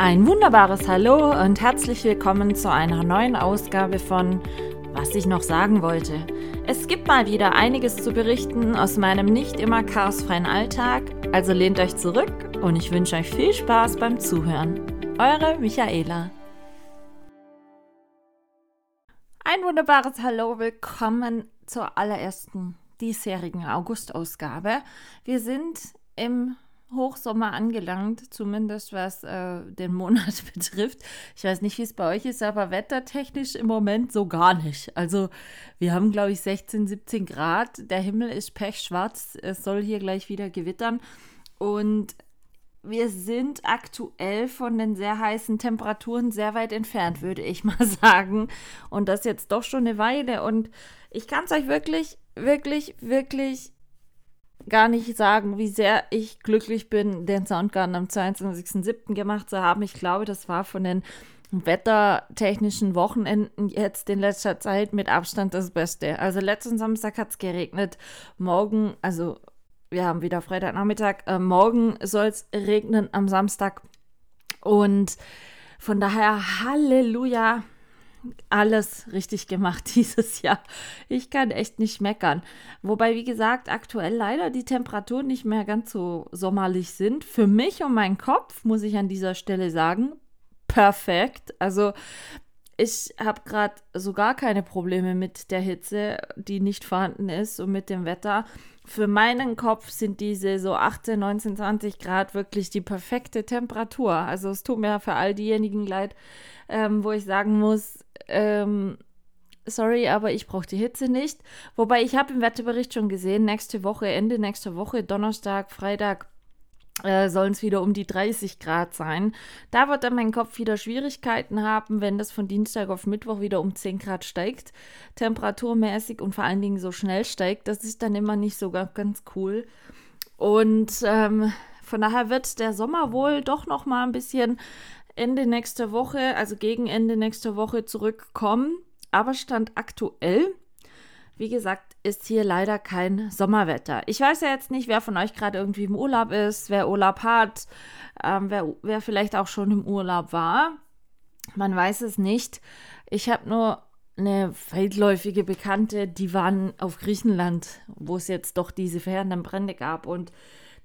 Ein wunderbares Hallo und herzlich willkommen zu einer neuen Ausgabe von Was ich noch sagen wollte. Es gibt mal wieder einiges zu berichten aus meinem nicht immer chaosfreien Alltag, also lehnt euch zurück und ich wünsche euch viel Spaß beim Zuhören. Eure Michaela. Ein wunderbares Hallo, willkommen zur allerersten diesjährigen August-Ausgabe. Wir sind im Hochsommer angelangt, zumindest was äh, den Monat betrifft. Ich weiß nicht, wie es bei euch ist, aber wettertechnisch im Moment so gar nicht. Also wir haben, glaube ich, 16, 17 Grad. Der Himmel ist pechschwarz. Es soll hier gleich wieder gewittern. Und wir sind aktuell von den sehr heißen Temperaturen sehr weit entfernt, würde ich mal sagen. Und das jetzt doch schon eine Weile. Und ich kann es euch wirklich, wirklich, wirklich gar nicht sagen, wie sehr ich glücklich bin, den Soundgarden am 22.07. gemacht zu haben. Ich glaube, das war von den wettertechnischen Wochenenden jetzt in letzter Zeit mit Abstand das Beste. Also letzten Samstag hat es geregnet. Morgen, also wir haben wieder Freitagnachmittag, äh, morgen soll es regnen am Samstag. Und von daher, Halleluja, alles richtig gemacht dieses Jahr. Ich kann echt nicht meckern. Wobei, wie gesagt, aktuell leider die Temperaturen nicht mehr ganz so sommerlich sind. Für mich und meinen Kopf, muss ich an dieser Stelle sagen, perfekt. Also ich habe gerade so gar keine Probleme mit der Hitze, die nicht vorhanden ist und mit dem Wetter. Für meinen Kopf sind diese so 18, 19, 20 Grad wirklich die perfekte Temperatur. Also es tut mir für all diejenigen leid, ähm, wo ich sagen muss, ähm, sorry, aber ich brauche die Hitze nicht. Wobei ich habe im Wetterbericht schon gesehen, nächste Woche, Ende nächster Woche, Donnerstag, Freitag, äh, sollen es wieder um die 30 Grad sein. Da wird dann mein Kopf wieder Schwierigkeiten haben, wenn das von Dienstag auf Mittwoch wieder um 10 Grad steigt, temperaturmäßig und vor allen Dingen so schnell steigt. Das ist dann immer nicht so ganz cool. Und ähm, von daher wird der Sommer wohl doch noch mal ein bisschen Ende nächster Woche, also gegen Ende nächster Woche zurückkommen. Aber Stand aktuell, wie gesagt, ist hier leider kein Sommerwetter. Ich weiß ja jetzt nicht, wer von euch gerade irgendwie im Urlaub ist, wer Urlaub hat, ähm, wer, wer vielleicht auch schon im Urlaub war. Man weiß es nicht. Ich habe nur eine feldläufige Bekannte, die waren auf Griechenland, wo es jetzt doch diese verheerenden Brände gab. Und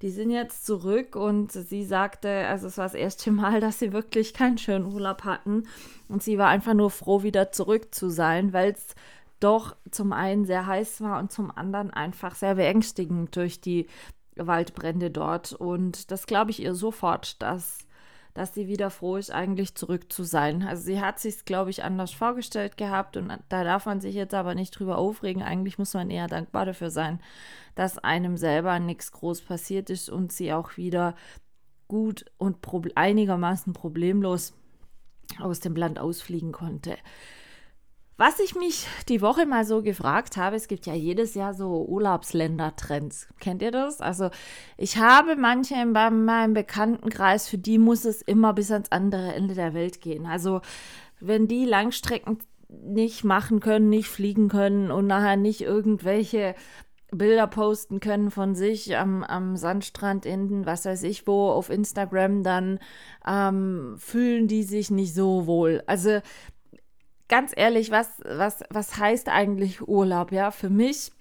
die sind jetzt zurück und sie sagte, also es war das erste Mal, dass sie wirklich keinen schönen Urlaub hatten. Und sie war einfach nur froh, wieder zurück zu sein, weil es doch zum einen sehr heiß war und zum anderen einfach sehr beängstigend durch die Waldbrände dort. Und das glaube ich ihr sofort, dass dass sie wieder froh ist, eigentlich zurück zu sein. Also sie hat sich, glaube ich, anders vorgestellt gehabt und da darf man sich jetzt aber nicht drüber aufregen. Eigentlich muss man eher dankbar dafür sein, dass einem selber nichts groß passiert ist und sie auch wieder gut und prob einigermaßen problemlos aus dem Land ausfliegen konnte. Was ich mich die Woche mal so gefragt habe, es gibt ja jedes Jahr so Urlaubsländer-Trends. Kennt ihr das? Also ich habe manche in meinem Bekanntenkreis, für die muss es immer bis ans andere Ende der Welt gehen. Also wenn die Langstrecken nicht machen können, nicht fliegen können und nachher nicht irgendwelche Bilder posten können von sich am, am Sandstrand in was weiß ich wo auf Instagram, dann ähm, fühlen die sich nicht so wohl. Also ganz ehrlich, was, was, was heißt eigentlich Urlaub? Ja, für mich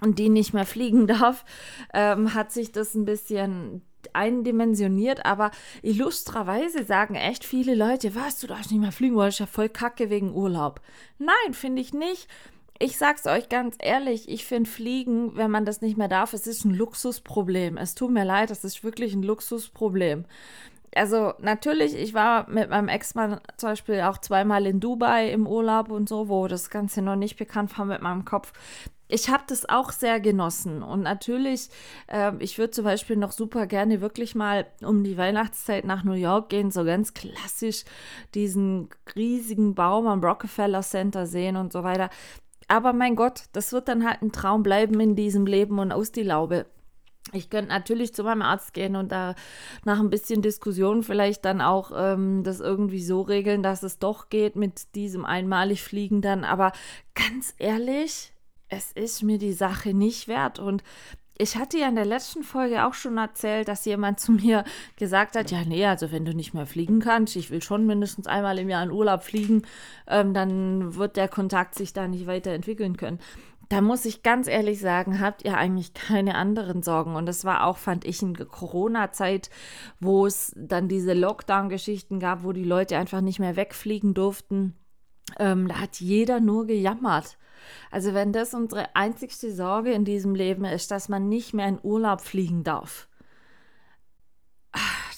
und die nicht mehr fliegen darf, ähm, hat sich das ein bisschen eindimensioniert, aber illustrerweise sagen echt viele Leute, was, du darfst nicht mehr fliegen, weil ich ja voll kacke wegen Urlaub. Nein, finde ich nicht. Ich sag's euch ganz ehrlich, ich finde Fliegen, wenn man das nicht mehr darf, es ist ein Luxusproblem. Es tut mir leid, es ist wirklich ein Luxusproblem also natürlich, ich war mit meinem Ex-Mann zum Beispiel auch zweimal in Dubai im Urlaub und so, wo das Ganze noch nicht bekannt war mit meinem Kopf. Ich habe das auch sehr genossen und natürlich, äh, ich würde zum Beispiel noch super gerne wirklich mal um die Weihnachtszeit nach New York gehen, so ganz klassisch diesen riesigen Baum am Rockefeller Center sehen und so weiter. Aber mein Gott, das wird dann halt ein Traum bleiben in diesem Leben und aus die Laube. Ich könnte natürlich zu meinem Arzt gehen und da nach ein bisschen Diskussion vielleicht dann auch ähm, das irgendwie so regeln, dass es doch geht mit diesem einmalig Fliegen dann. Aber ganz ehrlich, es ist mir die Sache nicht wert. Und ich hatte ja in der letzten Folge auch schon erzählt, dass jemand zu mir gesagt hat, ja, nee, also wenn du nicht mehr fliegen kannst, ich will schon mindestens einmal im Jahr in Urlaub fliegen, ähm, dann wird der Kontakt sich da nicht weiterentwickeln können. Da muss ich ganz ehrlich sagen, habt ihr eigentlich keine anderen Sorgen. Und das war auch, fand ich, in Corona-Zeit, wo es dann diese Lockdown-Geschichten gab, wo die Leute einfach nicht mehr wegfliegen durften. Ähm, da hat jeder nur gejammert. Also wenn das unsere einzigste Sorge in diesem Leben ist, dass man nicht mehr in Urlaub fliegen darf,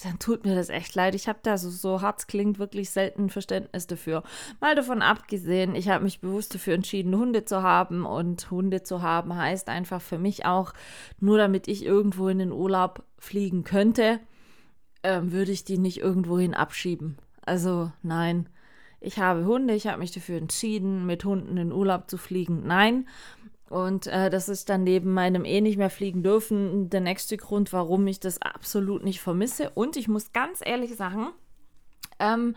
dann tut mir das echt leid. Ich habe da so, so hart klingt wirklich selten Verständnis dafür. Mal davon abgesehen, ich habe mich bewusst dafür entschieden, Hunde zu haben. Und Hunde zu haben heißt einfach für mich auch, nur damit ich irgendwo in den Urlaub fliegen könnte, äh, würde ich die nicht irgendwohin abschieben. Also nein ich habe Hunde, ich habe mich dafür entschieden, mit Hunden in Urlaub zu fliegen. Nein. Und äh, das ist dann neben meinem eh nicht mehr fliegen dürfen der nächste Grund, warum ich das absolut nicht vermisse. Und ich muss ganz ehrlich sagen, ähm,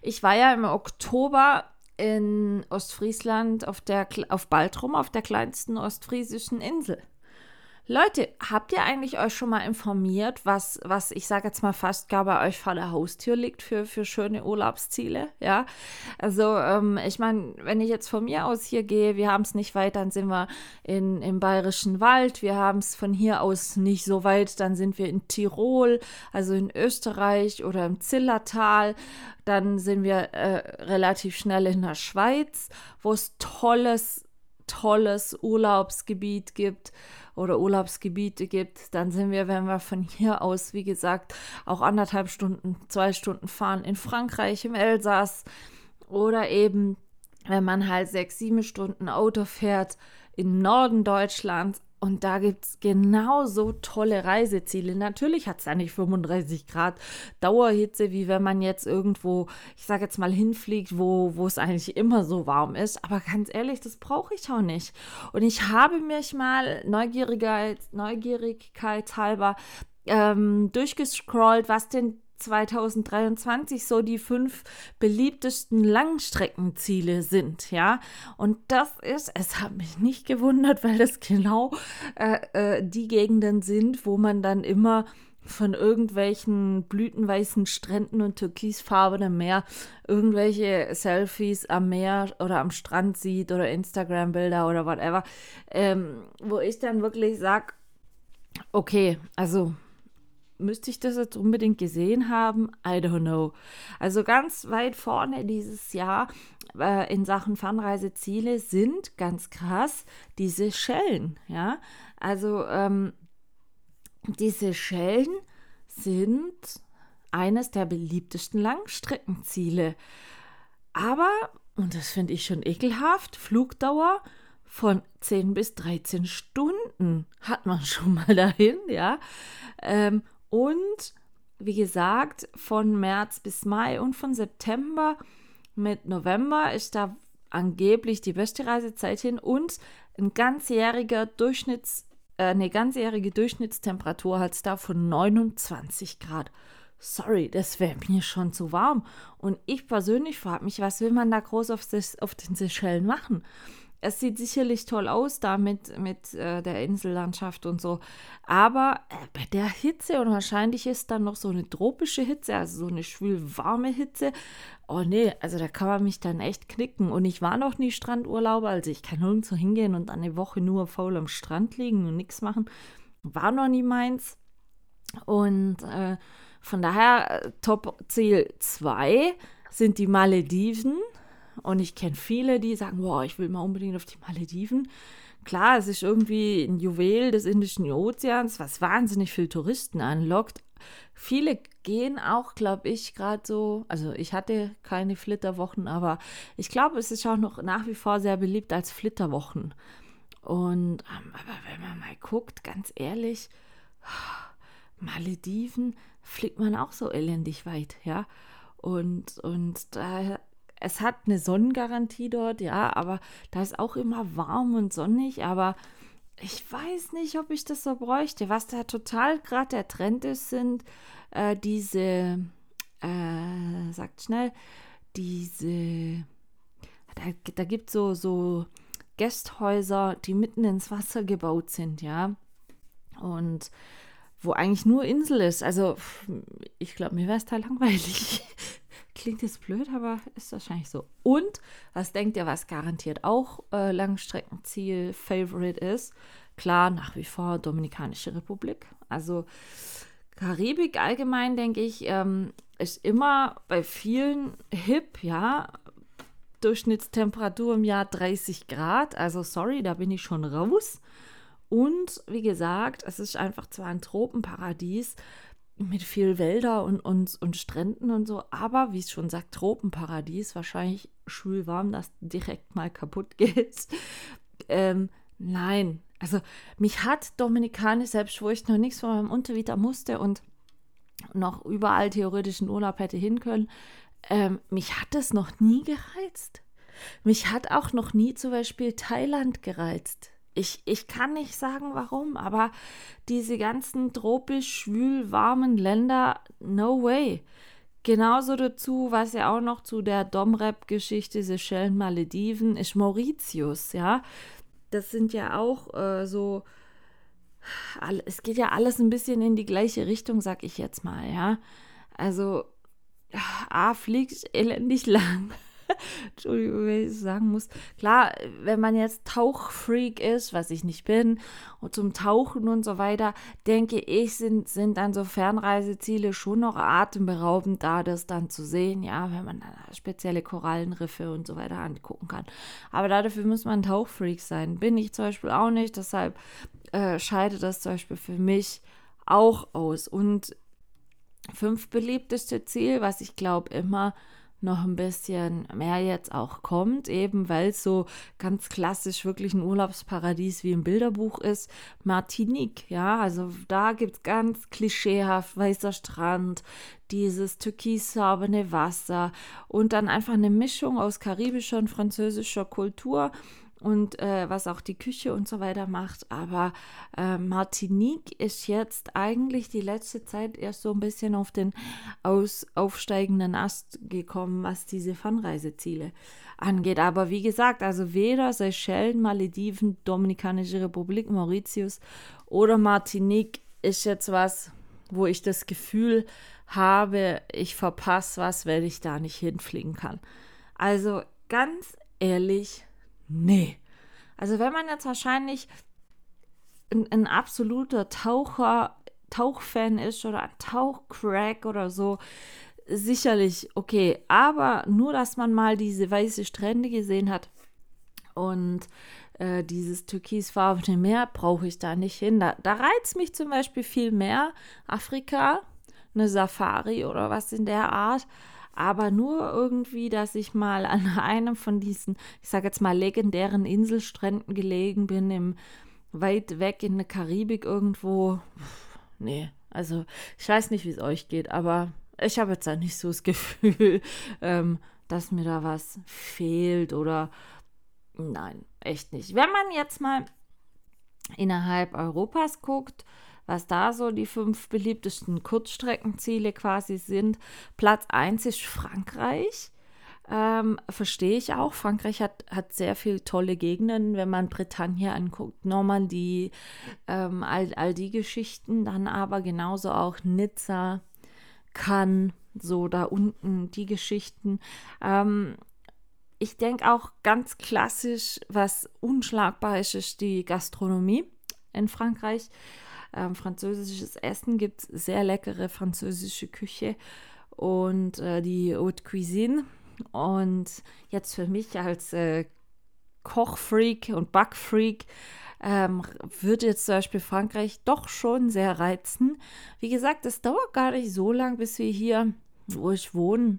ich war ja im Oktober in Ostfriesland auf, der, auf Baltrum, auf der kleinsten ostfriesischen Insel. Leute, habt ihr eigentlich euch schon mal informiert, was, was ich sage jetzt mal fast gar bei euch vor der Haustür liegt für, für schöne Urlaubsziele? Ja, also ähm, ich meine, wenn ich jetzt von mir aus hier gehe, wir haben es nicht weit, dann sind wir in, im Bayerischen Wald, wir haben es von hier aus nicht so weit, dann sind wir in Tirol, also in Österreich oder im Zillertal, dann sind wir äh, relativ schnell in der Schweiz, wo es tolles, tolles Urlaubsgebiet gibt oder Urlaubsgebiete gibt, dann sind wir, wenn wir von hier aus, wie gesagt, auch anderthalb Stunden, zwei Stunden fahren in Frankreich, im Elsass. Oder eben, wenn man halt sechs, sieben Stunden Auto fährt, im Norden Deutschlands, und da gibt es genauso tolle Reiseziele. Natürlich hat es da nicht 35 Grad Dauerhitze, wie wenn man jetzt irgendwo, ich sage jetzt mal, hinfliegt, wo, es eigentlich immer so warm ist. Aber ganz ehrlich, das brauche ich auch nicht. Und ich habe mich mal Neugierigkeit, Neugierigkeitshalber ähm, durchgescrollt, was denn 2023 so die fünf beliebtesten Langstreckenziele sind, ja. Und das ist, es hat mich nicht gewundert, weil das genau äh, äh, die Gegenden sind, wo man dann immer von irgendwelchen blütenweißen Stränden und türkisfarbenem Meer irgendwelche Selfies am Meer oder am Strand sieht oder Instagram-Bilder oder whatever, ähm, wo ich dann wirklich sage, okay, also müsste ich das jetzt unbedingt gesehen haben? I don't know. Also ganz weit vorne dieses Jahr äh, in Sachen Fernreiseziele sind ganz krass diese Schellen. Ja, also ähm, diese Schellen sind eines der beliebtesten Langstreckenziele. Aber, und das finde ich schon ekelhaft, Flugdauer von 10 bis 13 Stunden hat man schon mal dahin, ja. Ähm, und wie gesagt, von März bis Mai und von September mit November ist da angeblich die beste Reisezeit hin und ein ganzjähriger Durchschnitts, äh, eine ganzjährige Durchschnittstemperatur hat es da von 29 Grad. Sorry, das wäre mir schon zu warm. Und ich persönlich frage mich, was will man da groß auf, auf den Seychellen machen? Es sieht sicherlich toll aus da mit, mit äh, der Insellandschaft und so. Aber äh, bei der Hitze und wahrscheinlich ist dann noch so eine tropische Hitze, also so eine schwül warme Hitze. Oh nee, also da kann man mich dann echt knicken. Und ich war noch nie Strandurlauber, also ich kann nirgendwo hingehen und eine Woche nur faul am Strand liegen und nichts machen. War noch nie meins. Und äh, von daher, äh, Top-Ziel 2 sind die Malediven. Und ich kenne viele, die sagen, boah, ich will mal unbedingt auf die Malediven. Klar, es ist irgendwie ein Juwel des Indischen Ozeans, was wahnsinnig viel Touristen anlockt. Viele gehen auch, glaube ich, gerade so, also ich hatte keine Flitterwochen, aber ich glaube, es ist auch noch nach wie vor sehr beliebt als Flitterwochen. Und ähm, aber wenn man mal guckt, ganz ehrlich, Malediven fliegt man auch so elendig weit, ja. Und, und da es hat eine Sonnengarantie dort, ja, aber da ist auch immer warm und sonnig, aber ich weiß nicht, ob ich das so bräuchte. Was da total gerade der Trend ist, sind äh, diese, äh, sagt schnell, diese, da, da gibt es so, so Gästhäuser, die mitten ins Wasser gebaut sind, ja. Und wo eigentlich nur Insel ist. Also, ich glaube, mir wäre es da langweilig. Klingt jetzt blöd, aber ist wahrscheinlich so. Und was denkt ihr, was garantiert auch äh, Langstreckenziel, Favorite ist? Klar, nach wie vor Dominikanische Republik. Also Karibik allgemein, denke ich, ähm, ist immer bei vielen hip, ja. Durchschnittstemperatur im Jahr 30 Grad. Also sorry, da bin ich schon raus. Und wie gesagt, es ist einfach zwar ein Tropenparadies mit viel Wälder und, und, und Stränden und so, aber wie es schon sagt, Tropenparadies, wahrscheinlich schwül warm, dass direkt mal kaputt geht. Ähm, nein, also mich hat Dominikanisch, selbst wo ich noch nichts von meinem Untervieter musste und noch überall theoretischen Urlaub hätte hin können, ähm, mich hat es noch nie gereizt. Mich hat auch noch nie zum Beispiel Thailand gereizt. Ich, ich kann nicht sagen, warum, aber diese ganzen tropisch schwül warmen Länder, no way. Genauso dazu, was ja auch noch zu der Domrep-Geschichte Seychellen, Malediven, ist Mauritius, ja. Das sind ja auch äh, so, es geht ja alles ein bisschen in die gleiche Richtung, sag ich jetzt mal, ja. Also, A, fliegt elendig lang. Entschuldigung, wenn ich sagen muss. Klar, wenn man jetzt Tauchfreak ist, was ich nicht bin, und zum Tauchen und so weiter, denke ich, sind, sind dann so Fernreiseziele schon noch atemberaubend da, das dann zu sehen, ja, wenn man spezielle Korallenriffe und so weiter angucken kann. Aber dafür muss man Tauchfreak sein. Bin ich zum Beispiel auch nicht, deshalb äh, scheidet das zum Beispiel für mich auch aus. Und fünf beliebteste Ziel, was ich glaube immer noch ein bisschen mehr jetzt auch kommt, eben weil es so ganz klassisch wirklich ein Urlaubsparadies wie im Bilderbuch ist. Martinique, ja, also da gibt es ganz klischeehaft weißer Strand, dieses türkisfarbene Wasser und dann einfach eine Mischung aus karibischer und französischer Kultur und äh, was auch die Küche und so weiter macht. Aber äh, Martinique ist jetzt eigentlich die letzte Zeit erst so ein bisschen auf den aus, aufsteigenden Ast gekommen, was diese Fernreiseziele angeht. Aber wie gesagt, also weder Seychellen, Malediven, Dominikanische Republik, Mauritius oder Martinique ist jetzt was, wo ich das Gefühl habe, ich verpasse was, weil ich da nicht hinfliegen kann. Also ganz ehrlich, Nee. Also wenn man jetzt wahrscheinlich ein, ein absoluter Taucher, Tauchfan ist oder ein Tauchcrack oder so, sicherlich okay. Aber nur, dass man mal diese weiße Strände gesehen hat und äh, dieses türkisfarbene Meer, brauche ich da nicht hin. Da, da reizt mich zum Beispiel viel mehr Afrika, eine Safari oder was in der Art aber nur irgendwie, dass ich mal an einem von diesen, ich sage jetzt mal, legendären Inselstränden gelegen bin, im weit weg in der Karibik irgendwo. Nee, also ich weiß nicht, wie es euch geht, aber ich habe jetzt da nicht so das Gefühl, ähm, dass mir da was fehlt oder nein, echt nicht. Wenn man jetzt mal innerhalb Europas guckt, was da so die fünf beliebtesten Kurzstreckenziele quasi sind. Platz 1 ist Frankreich. Ähm, verstehe ich auch. Frankreich hat, hat sehr viele tolle Gegenden, wenn man Bretagne anguckt, Normandie, ähm, all, all die Geschichten. Dann aber genauso auch Nizza, Cannes, so da unten die Geschichten. Ähm, ich denke auch ganz klassisch, was unschlagbar ist, ist die Gastronomie in Frankreich ähm, französisches Essen gibt sehr leckere französische Küche und äh, die Haute Cuisine. Und jetzt für mich als äh, Kochfreak und Backfreak ähm, würde jetzt zum Beispiel Frankreich doch schon sehr reizen. Wie gesagt, es dauert gar nicht so lang, bis wir hier, wo ich wohne,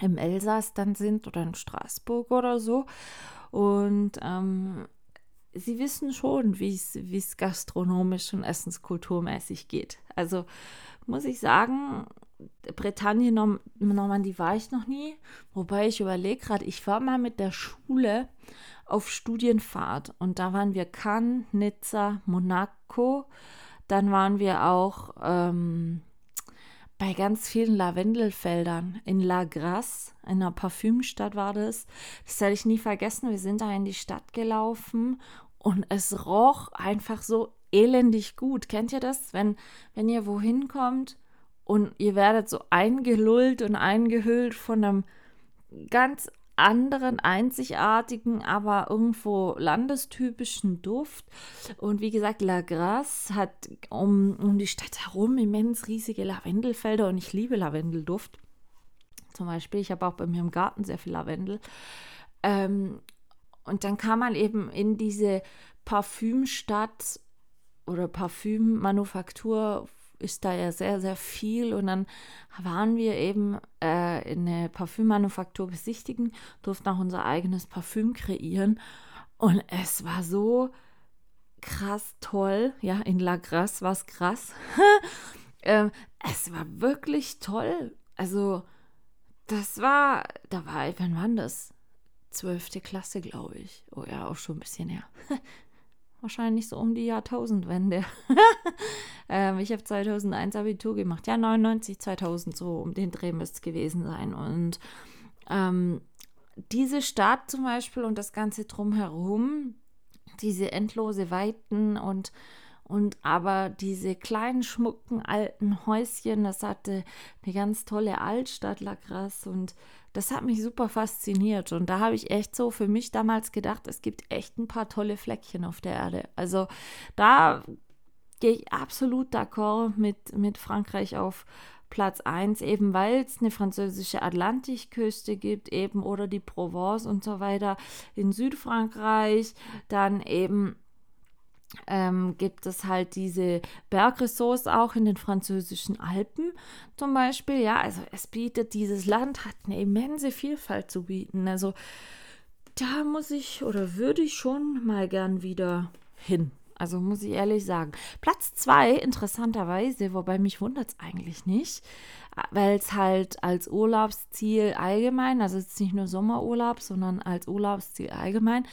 im Elsass dann sind oder in Straßburg oder so. Und ähm, sie wissen schon, wie es gastronomisch und essenskulturmäßig geht. Also muss ich sagen, Bretagne, Norm Normandie war ich noch nie. Wobei ich überlege gerade, ich war mal mit der Schule auf Studienfahrt und da waren wir Cannes, Nizza, Monaco. Dann waren wir auch ähm, bei ganz vielen Lavendelfeldern in La Grasse, in einer Parfümstadt war das. Das werde ich nie vergessen. Wir sind da in die Stadt gelaufen und es roch einfach so elendig gut. Kennt ihr das? Wenn, wenn ihr wohin kommt und ihr werdet so eingelullt und eingehüllt von einem ganz anderen, einzigartigen, aber irgendwo landestypischen Duft. Und wie gesagt, La Grasse hat um, um die Stadt herum immens riesige Lavendelfelder und ich liebe Lavendelduft. Zum Beispiel, ich habe auch bei mir im Garten sehr viel Lavendel. Ähm, und dann kann man eben in diese Parfümstadt oder Parfümmanufaktur ist da ja sehr, sehr viel. Und dann waren wir eben äh, in eine Parfümmanufaktur besichtigen, durften auch unser eigenes Parfüm kreieren. Und es war so krass toll. Ja, in La Grasse war es krass. ähm, es war wirklich toll. Also, das war, da war, wann war das? Zwölfte Klasse, glaube ich. Oh ja, auch schon ein bisschen her. wahrscheinlich so um die Jahrtausendwende. ähm, ich habe 2001 Abitur gemacht. Ja, 99, 2000, so um den Dreh müsste es gewesen sein. Und ähm, diese Stadt zum Beispiel und das Ganze drumherum, diese endlose Weiten und und aber diese kleinen, schmucken, alten Häuschen, das hatte eine ganz tolle Altstadt, Lacras. Und das hat mich super fasziniert. Und da habe ich echt so für mich damals gedacht, es gibt echt ein paar tolle Fleckchen auf der Erde. Also da gehe ich absolut d'accord mit, mit Frankreich auf Platz 1, eben weil es eine französische Atlantikküste gibt, eben oder die Provence und so weiter in Südfrankreich, dann eben ähm, gibt es halt diese Bergressorts auch in den französischen Alpen zum Beispiel. Ja, also es bietet, dieses Land hat eine immense Vielfalt zu bieten. Also da muss ich oder würde ich schon mal gern wieder hin. Also muss ich ehrlich sagen. Platz zwei, interessanterweise, wobei mich wundert es eigentlich nicht, weil es halt als Urlaubsziel allgemein, also es ist nicht nur Sommerurlaub, sondern als Urlaubsziel allgemein,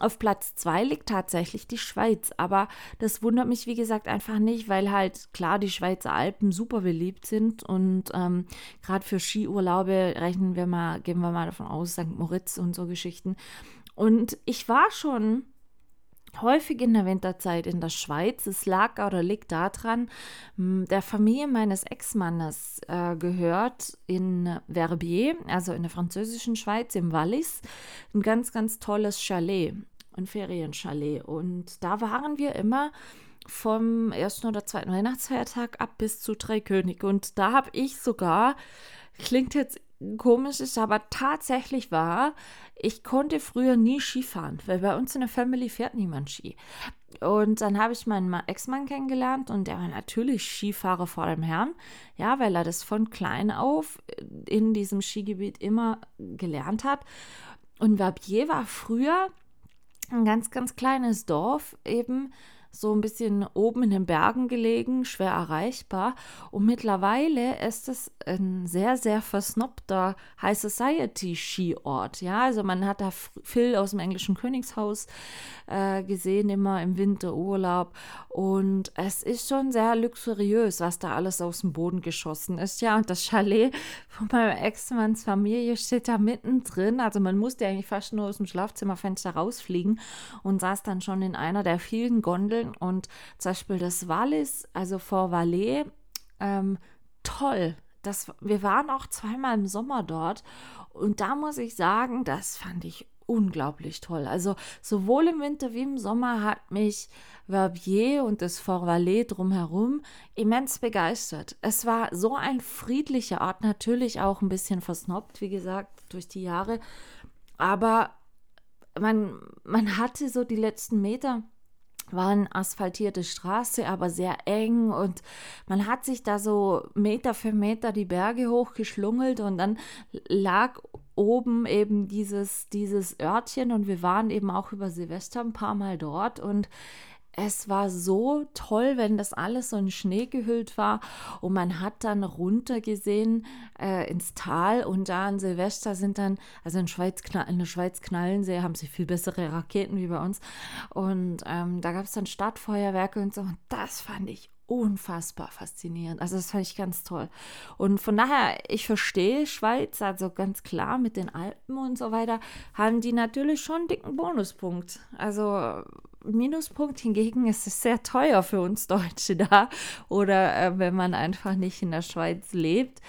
auf Platz zwei liegt tatsächlich die Schweiz. Aber das wundert mich, wie gesagt, einfach nicht, weil halt klar die Schweizer Alpen super beliebt sind und ähm, gerade für Skiurlaube rechnen wir mal, gehen wir mal davon aus, St. Moritz und so Geschichten. Und ich war schon häufig in der Winterzeit in der Schweiz. Es lag oder liegt daran, der Familie meines Ex-Mannes äh, gehört in Verbier, also in der französischen Schweiz, im Wallis, ein ganz, ganz tolles Chalet, ein Ferienchalet. Und da waren wir immer vom ersten oder zweiten Weihnachtsfeiertag ab bis zu Dreikönig. Und da habe ich sogar, klingt jetzt komisch ist aber tatsächlich wahr, ich konnte früher nie Ski fahren, weil bei uns in der Family fährt niemand Ski. Und dann habe ich meinen Ex-Mann kennengelernt und der war natürlich Skifahrer vor dem Herrn, ja, weil er das von klein auf in diesem Skigebiet immer gelernt hat. Und Verbier war früher ein ganz, ganz kleines Dorf eben so ein bisschen oben in den Bergen gelegen, schwer erreichbar. Und mittlerweile ist es ein sehr, sehr versnobter High Society Skiort. Ja, also man hat da viel aus dem englischen Königshaus äh, gesehen, immer im Winterurlaub. Und es ist schon sehr luxuriös, was da alles aus dem Boden geschossen ist. Ja, und das Chalet von meinem Ex-Manns Familie steht da mittendrin. Also man musste eigentlich fast nur aus dem Schlafzimmerfenster rausfliegen und saß dann schon in einer der vielen Gondeln Inseln und zum Beispiel das Wallis, also vor Valais, ähm, toll. Das, wir waren auch zweimal im Sommer dort und da muss ich sagen, das fand ich unglaublich toll. Also sowohl im Winter wie im Sommer hat mich Verbier und das Fort Valais drumherum immens begeistert. Es war so ein friedlicher Ort, natürlich auch ein bisschen versnobbt, wie gesagt, durch die Jahre, aber man, man hatte so die letzten Meter war eine asphaltierte Straße, aber sehr eng und man hat sich da so Meter für Meter die Berge hochgeschlungelt und dann lag oben eben dieses, dieses Örtchen und wir waren eben auch über Silvester ein paar Mal dort und es war so toll, wenn das alles so in Schnee gehüllt war und man hat dann runtergesehen äh, ins Tal und da an Silvester sind dann, also in, Schweiz, in der Schweiz knallen sie, haben sie viel bessere Raketen wie bei uns und ähm, da gab es dann Stadtfeuerwerke und so und das fand ich unfassbar faszinierend. Also das fand ich ganz toll. Und von daher, ich verstehe Schweiz, also ganz klar mit den Alpen und so weiter, haben die natürlich schon einen dicken Bonuspunkt. Also Minuspunkt hingegen ist es sehr teuer für uns Deutsche da oder äh, wenn man einfach nicht in der Schweiz lebt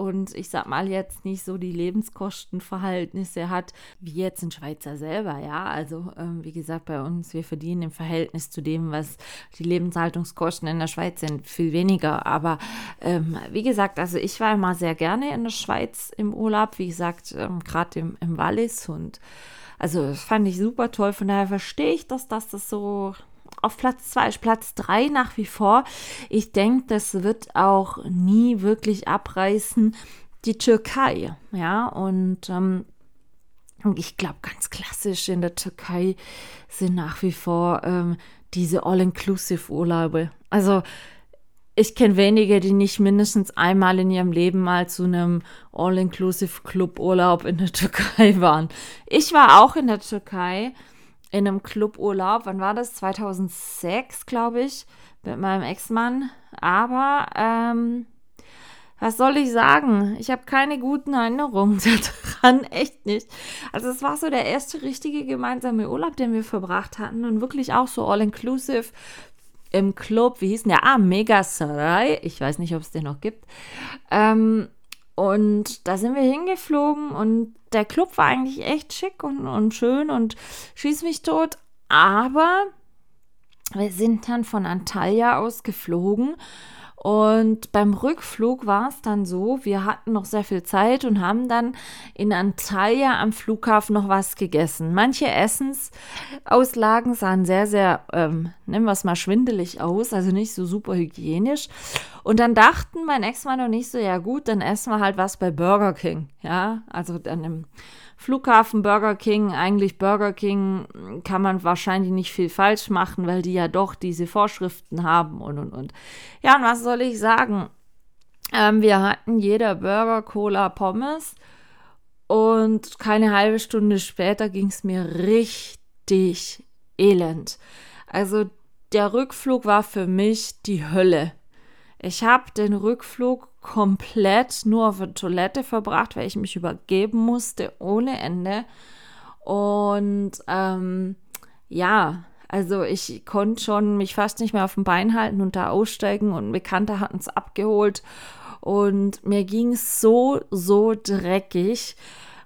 und ich sag mal jetzt nicht so die Lebenskostenverhältnisse hat, wie jetzt ein Schweizer selber, ja. Also ähm, wie gesagt, bei uns, wir verdienen im Verhältnis zu dem, was die Lebenshaltungskosten in der Schweiz sind, viel weniger. Aber ähm, wie gesagt, also ich war immer sehr gerne in der Schweiz im Urlaub, wie gesagt, ähm, gerade im, im Wallis und also das fand ich super toll. Von daher verstehe ich, dass das, das so auf Platz 2 ist Platz 3 nach wie vor. Ich denke, das wird auch nie wirklich abreißen. Die Türkei, ja, und ähm, ich glaube, ganz klassisch in der Türkei sind nach wie vor ähm, diese All-Inclusive-Urlaube. Also ich kenne wenige, die nicht mindestens einmal in ihrem Leben mal zu einem All-Inclusive-Club-Urlaub in der Türkei waren. Ich war auch in der Türkei in einem Cluburlaub. Wann war das? 2006, glaube ich, mit meinem Ex-Mann. Aber, ähm, was soll ich sagen? Ich habe keine guten Erinnerungen daran, echt nicht. Also es war so der erste richtige gemeinsame Urlaub, den wir verbracht hatten und wirklich auch so all-inclusive im Club, wie hieß der? Ah, Mega. Ich weiß nicht, ob es den noch gibt. Ähm, und da sind wir hingeflogen und der Club war eigentlich echt schick und, und schön und schieß mich tot. Aber wir sind dann von Antalya aus geflogen und beim Rückflug war es dann so, wir hatten noch sehr viel Zeit und haben dann in Antalya am Flughafen noch was gegessen. Manche Essensauslagen sahen sehr, sehr, ähm, nennen wir es mal, schwindelig aus, also nicht so super hygienisch. Und dann dachten mein Ex-Mann und ich so, ja gut, dann essen wir halt was bei Burger King. Ja, also dann im Flughafen Burger King, eigentlich Burger King kann man wahrscheinlich nicht viel falsch machen, weil die ja doch diese Vorschriften haben und und und. Ja, und was soll ich sagen? Ähm, wir hatten jeder Burger, Cola, Pommes und keine halbe Stunde später ging es mir richtig elend. Also der Rückflug war für mich die Hölle. Ich habe den Rückflug komplett nur auf der Toilette verbracht, weil ich mich übergeben musste ohne Ende. Und ähm, ja, also ich konnte schon mich fast nicht mehr auf dem Bein halten und da aussteigen und ein Bekannter hat uns abgeholt und mir ging es so, so dreckig.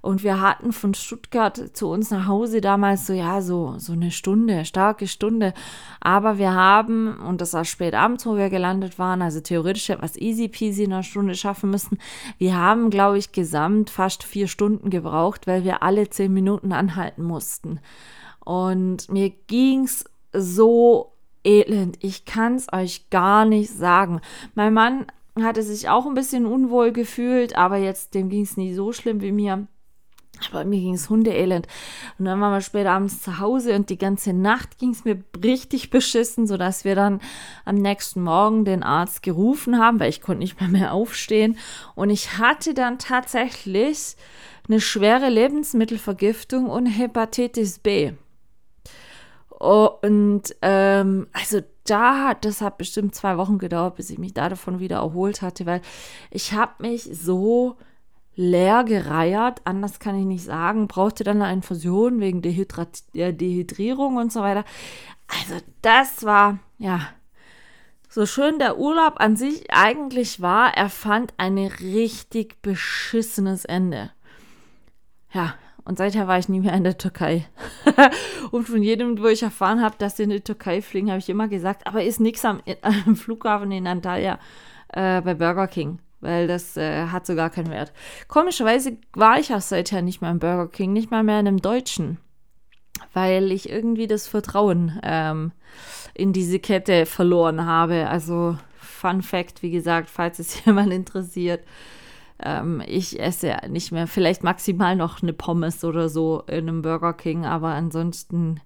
Und wir hatten von Stuttgart zu uns nach Hause damals so, ja, so, so eine Stunde, starke Stunde. Aber wir haben, und das war spät abends, wo wir gelandet waren, also theoretisch etwas easy peasy in einer Stunde schaffen müssen. Wir haben, glaube ich, gesamt fast vier Stunden gebraucht, weil wir alle zehn Minuten anhalten mussten. Und mir ging's so elend. Ich kann es euch gar nicht sagen. Mein Mann hatte sich auch ein bisschen unwohl gefühlt, aber jetzt dem ging es nicht so schlimm wie mir. Aber mir ging es hundeelend. Und dann waren wir später abends zu Hause und die ganze Nacht ging es mir richtig beschissen, sodass wir dann am nächsten Morgen den Arzt gerufen haben, weil ich konnte nicht mehr, mehr aufstehen. Und ich hatte dann tatsächlich eine schwere Lebensmittelvergiftung und Hepatitis B. Und ähm, also da hat, das hat bestimmt zwei Wochen gedauert, bis ich mich da davon wieder erholt hatte, weil ich habe mich so leer gereiert, anders kann ich nicht sagen, brauchte dann eine Infusion wegen Dehydrat äh, Dehydrierung und so weiter. Also das war, ja, so schön der Urlaub an sich eigentlich war, er fand ein richtig beschissenes Ende. Ja, und seither war ich nie mehr in der Türkei. und von jedem, wo ich erfahren habe, dass sie in die Türkei fliegen, habe ich immer gesagt, aber ist nichts am, am, Flughafen in Antalya äh, bei Burger King weil das äh, hat so gar keinen Wert. Komischerweise war ich auch seither nicht mehr im Burger King, nicht mal mehr in einem Deutschen, weil ich irgendwie das Vertrauen ähm, in diese Kette verloren habe. Also Fun Fact, wie gesagt, falls es jemand interessiert. Ähm, ich esse nicht mehr, vielleicht maximal noch eine Pommes oder so in einem Burger King, aber ansonsten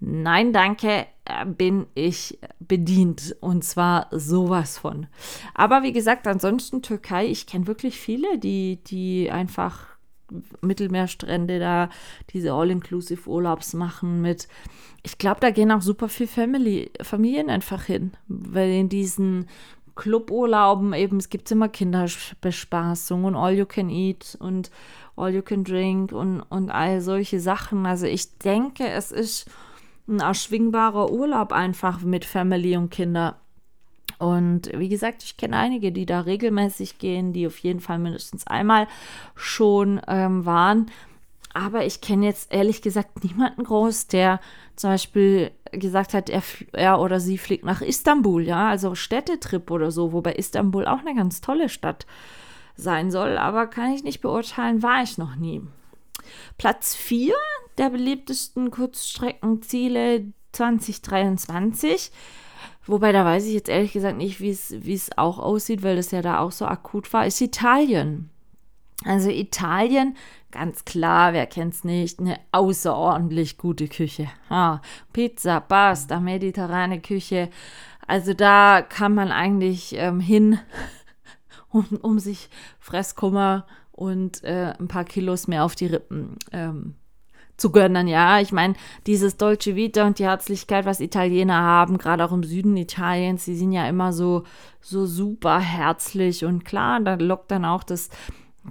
Nein, danke, äh, bin ich bedient und zwar sowas von. Aber wie gesagt, ansonsten Türkei, ich kenne wirklich viele, die, die einfach Mittelmeerstrände da, diese All-Inclusive-Urlaubs machen mit, ich glaube, da gehen auch super viel Family, Familien einfach hin, weil in diesen Cluburlauben eben, es gibt immer Kinderbespaßung und All You Can Eat und All You Can Drink und, und all solche Sachen. Also ich denke, es ist ein erschwingbarer Urlaub einfach mit Family und Kinder. Und wie gesagt, ich kenne einige, die da regelmäßig gehen, die auf jeden Fall mindestens einmal schon ähm, waren. Aber ich kenne jetzt ehrlich gesagt niemanden groß, der zum Beispiel gesagt hat, er, er, oder sie fliegt nach Istanbul, ja, also Städtetrip oder so, wobei Istanbul auch eine ganz tolle Stadt sein soll, aber kann ich nicht beurteilen, war ich noch nie. Platz 4 der beliebtesten Kurzstreckenziele 2023 Wobei, da weiß ich jetzt ehrlich gesagt nicht, wie es auch aussieht, weil das ja da auch so akut war, ist Italien. Also Italien, ganz klar, wer kennt es nicht, eine außerordentlich gute Küche. Ah, Pizza, Pasta, mediterrane Küche. Also da kann man eigentlich ähm, hin, um, um sich Fresskummer und äh, ein paar Kilos mehr auf die Rippen ähm, zu gönnen, ja. Ich meine, dieses Dolce Vita und die Herzlichkeit, was Italiener haben, gerade auch im Süden Italiens, die sind ja immer so, so super herzlich und klar, da lockt dann auch das,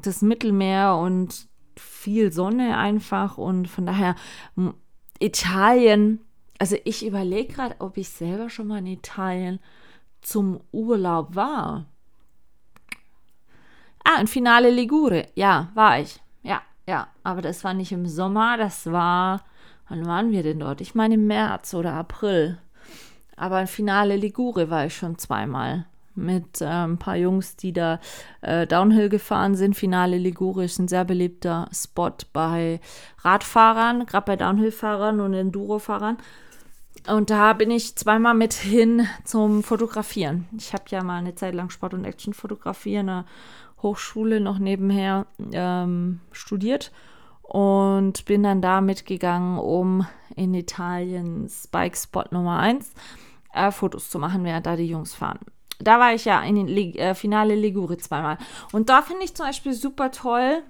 das Mittelmeer und viel Sonne einfach und von daher Italien, also ich überlege gerade, ob ich selber schon mal in Italien zum Urlaub war. Ah, in Finale Ligure, ja, war ich. Ja, aber das war nicht im Sommer, das war, wann waren wir denn dort? Ich meine im März oder April. Aber im Finale Ligure war ich schon zweimal mit äh, ein paar Jungs, die da äh, Downhill gefahren sind. Finale Ligure ist ein sehr beliebter Spot bei Radfahrern, gerade bei Downhill-Fahrern und Enduro-Fahrern. Und da bin ich zweimal mit hin zum Fotografieren. Ich habe ja mal eine Zeit lang Sport- und Action-Fotografie an der Hochschule noch nebenher ähm, studiert und bin dann da mitgegangen, um in Italien Spike Spot Nummer 1 äh, Fotos zu machen, während da die Jungs fahren. Da war ich ja in den Lig äh, Finale Ligure zweimal. Und da finde ich zum Beispiel super toll,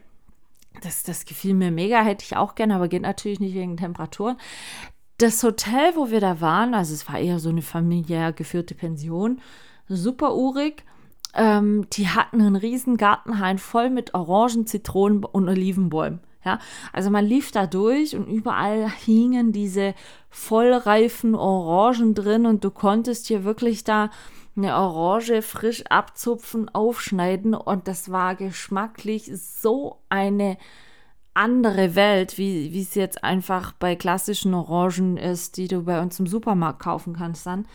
das, das gefiel mir mega, hätte ich auch gerne, aber geht natürlich nicht wegen Temperaturen. Das Hotel, wo wir da waren, also es war eher so eine familiär geführte Pension, super urig. Ähm, die hatten einen riesen Gartenhain voll mit Orangen, Zitronen und Olivenbäumen. Ja, also man lief da durch und überall hingen diese vollreifen Orangen drin und du konntest hier wirklich da eine Orange frisch abzupfen, aufschneiden und das war geschmacklich so eine andere Welt, wie, wie es jetzt einfach bei klassischen Orangen ist, die du bei uns im Supermarkt kaufen kannst dann.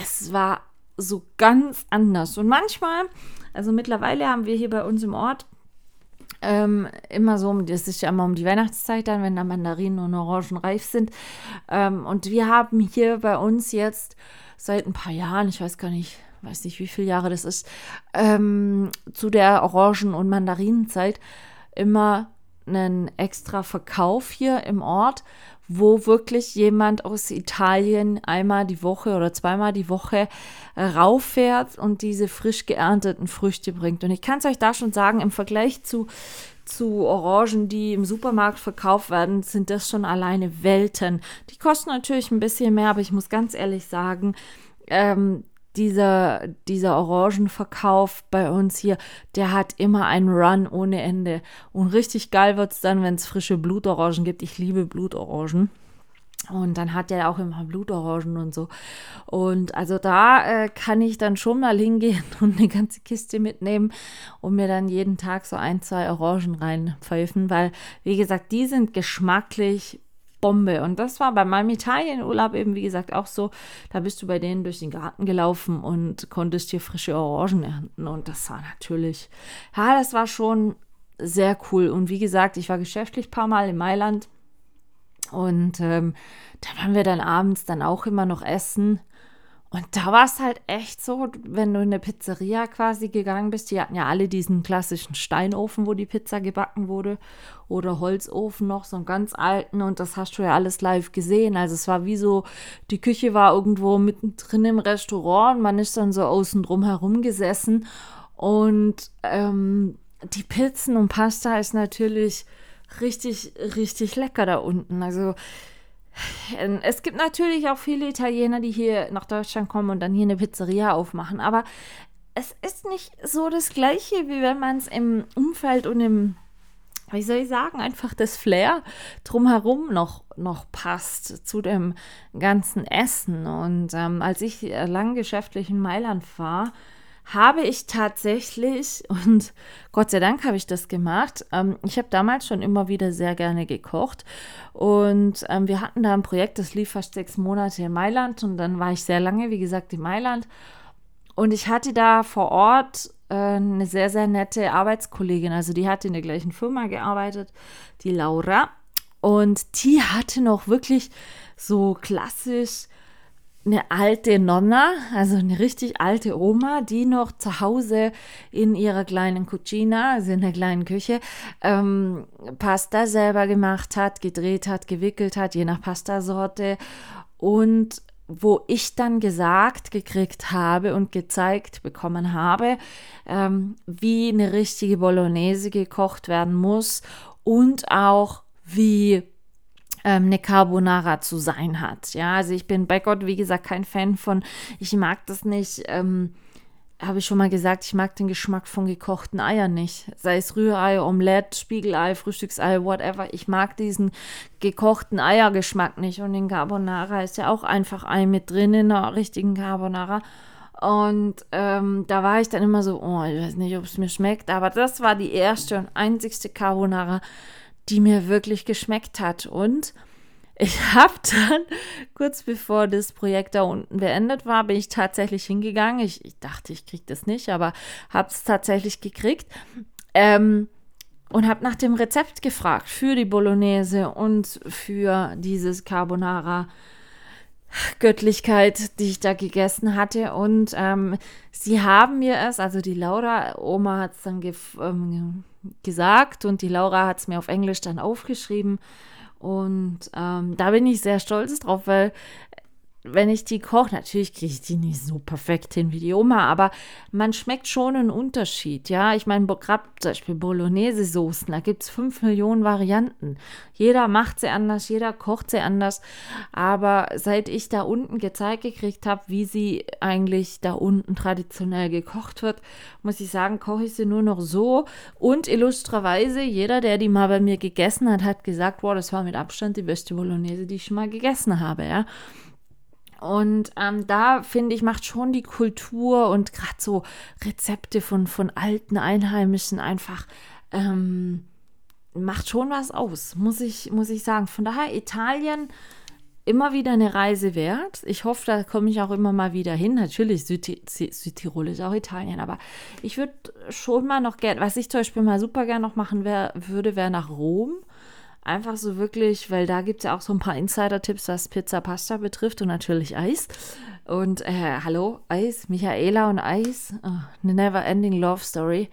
Es war so ganz anders. Und manchmal, also mittlerweile haben wir hier bei uns im Ort ähm, immer so, das ist ja immer um die Weihnachtszeit dann, wenn da Mandarinen und Orangen reif sind. Ähm, und wir haben hier bei uns jetzt seit ein paar Jahren, ich weiß gar nicht, weiß nicht, wie viele Jahre das ist, ähm, zu der Orangen- und Mandarinenzeit immer einen extra Verkauf hier im Ort, wo wirklich jemand aus Italien einmal die Woche oder zweimal die Woche äh, rauffährt und diese frisch geernteten Früchte bringt. Und ich kann es euch da schon sagen, im Vergleich zu, zu Orangen, die im Supermarkt verkauft werden, sind das schon alleine Welten. Die kosten natürlich ein bisschen mehr, aber ich muss ganz ehrlich sagen, ähm, dieser, dieser Orangenverkauf bei uns hier, der hat immer einen Run ohne Ende. Und richtig geil wird es dann, wenn es frische Blutorangen gibt. Ich liebe Blutorangen. Und dann hat er auch immer Blutorangen und so. Und also da äh, kann ich dann schon mal hingehen und eine ganze Kiste mitnehmen und mir dann jeden Tag so ein, zwei Orangen reinpfeifen, weil, wie gesagt, die sind geschmacklich Bombe. Und das war bei meinem Italienurlaub eben, wie gesagt, auch so. Da bist du bei denen durch den Garten gelaufen und konntest hier frische Orangen ernten. Und das war natürlich, ja, das war schon sehr cool. Und wie gesagt, ich war geschäftlich ein paar Mal in Mailand. Und ähm, da waren wir dann abends dann auch immer noch essen. Und da war es halt echt so, wenn du in eine Pizzeria quasi gegangen bist, die hatten ja alle diesen klassischen Steinofen, wo die Pizza gebacken wurde, oder Holzofen noch, so einen ganz alten, und das hast du ja alles live gesehen. Also es war wie so, die Küche war irgendwo mittendrin im Restaurant und man ist dann so außen drum herum gesessen. Und ähm, die Pizzen und Pasta ist natürlich richtig, richtig lecker da unten. Also es gibt natürlich auch viele Italiener, die hier nach Deutschland kommen und dann hier eine Pizzeria aufmachen, aber es ist nicht so das Gleiche, wie wenn man es im Umfeld und im wie soll ich sagen, einfach das Flair drumherum noch, noch passt zu dem ganzen Essen. Und ähm, als ich äh, lang geschäftlich in Mailand war, habe ich tatsächlich, und Gott sei Dank habe ich das gemacht, ähm, ich habe damals schon immer wieder sehr gerne gekocht. Und ähm, wir hatten da ein Projekt, das lief fast sechs Monate in Mailand und dann war ich sehr lange, wie gesagt, in Mailand. Und ich hatte da vor Ort äh, eine sehr, sehr nette Arbeitskollegin, also die hat in der gleichen Firma gearbeitet, die Laura. Und die hatte noch wirklich so klassisch eine alte Nonna, also eine richtig alte Oma, die noch zu Hause in ihrer kleinen Cucina, also in der kleinen Küche, ähm, Pasta selber gemacht hat, gedreht hat, gewickelt hat, je nach Pastasorte. Und wo ich dann gesagt gekriegt habe und gezeigt bekommen habe, ähm, wie eine richtige Bolognese gekocht werden muss und auch wie ähm, eine Carbonara zu sein hat. Ja, also ich bin bei Gott, wie gesagt, kein Fan von, ich mag das nicht. Ähm, habe ich schon mal gesagt, ich mag den Geschmack von gekochten Eiern nicht. Sei es Rührei, Omelette, Spiegelei, Frühstücksei, whatever. Ich mag diesen gekochten Eiergeschmack nicht. Und in Carbonara ist ja auch einfach Ei mit drin in einer richtigen Carbonara. Und ähm, da war ich dann immer so, oh, ich weiß nicht, ob es mir schmeckt. Aber das war die erste und einzigste Carbonara, die mir wirklich geschmeckt hat. Und ich habe dann, kurz bevor das Projekt da unten beendet war, bin ich tatsächlich hingegangen. Ich, ich dachte, ich kriege das nicht, aber habe es tatsächlich gekriegt. Ähm, und habe nach dem Rezept gefragt für die Bolognese und für dieses Carbonara. Göttlichkeit, die ich da gegessen hatte. Und ähm, sie haben mir es, also die Laura, Oma hat es dann ähm, gesagt und die Laura hat es mir auf Englisch dann aufgeschrieben. Und ähm, da bin ich sehr stolz drauf, weil wenn ich die koche, natürlich kriege ich die nicht so perfekt hin wie die Oma, aber man schmeckt schon einen Unterschied. Ja, ich meine, gerade zum Beispiel Bolognese-Soßen, da gibt es fünf Millionen Varianten. Jeder macht sie anders, jeder kocht sie anders. Aber seit ich da unten gezeigt gekriegt habe, wie sie eigentlich da unten traditionell gekocht wird, muss ich sagen, koche ich sie nur noch so. Und illustrerweise, jeder, der die mal bei mir gegessen hat, hat gesagt, wow, das war mit Abstand die beste Bolognese, die ich schon mal gegessen habe. Ja. Und ähm, da finde ich, macht schon die Kultur und gerade so Rezepte von, von alten Einheimischen einfach, ähm, macht schon was aus, muss ich, muss ich sagen. Von daher, Italien immer wieder eine Reise wert. Ich hoffe, da komme ich auch immer mal wieder hin. Natürlich, Südtirol ist auch Italien, aber ich würde schon mal noch gerne, was ich zum Beispiel mal super gerne noch machen wär, würde, wäre nach Rom. Einfach so wirklich, weil da gibt es ja auch so ein paar Insider-Tipps, was Pizza Pasta betrifft und natürlich Eis. Und äh, hallo, Eis, Michaela und Eis, oh, eine never-ending Love Story.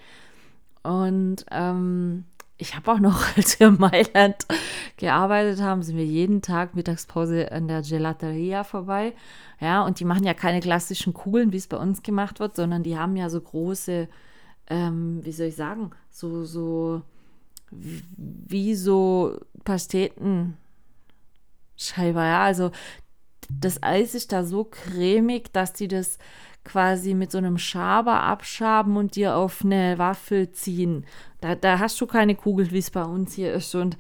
Und ähm, ich habe auch noch, als wir in Mailand gearbeitet haben, sind wir jeden Tag Mittagspause an der Gelateria vorbei. Ja, und die machen ja keine klassischen Kugeln, wie es bei uns gemacht wird, sondern die haben ja so große, ähm, wie soll ich sagen, so, so wie so Pastetenscheibe, ja. Also das Eis ist da so cremig, dass die das quasi mit so einem Schaber abschaben und dir auf eine Waffel ziehen. Da, da hast du keine Kugel, wie es bei uns hier ist. Und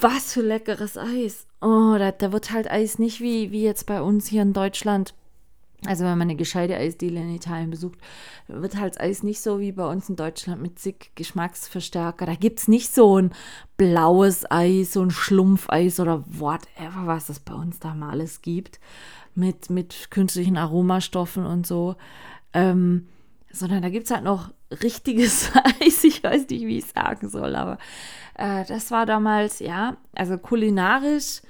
was für leckeres Eis. Oh, da, da wird halt Eis nicht wie, wie jetzt bei uns hier in Deutschland also wenn man eine gescheite Eisdiele in Italien besucht, wird halt Eis nicht so wie bei uns in Deutschland mit zig Geschmacksverstärker. Da gibt es nicht so ein blaues Eis, so ein Schlumpfeis oder whatever, was es bei uns da mal alles gibt, mit, mit künstlichen Aromastoffen und so. Ähm, sondern da gibt es halt noch richtiges Eis. Ich weiß nicht, wie ich sagen soll, aber äh, das war damals, ja, also kulinarisch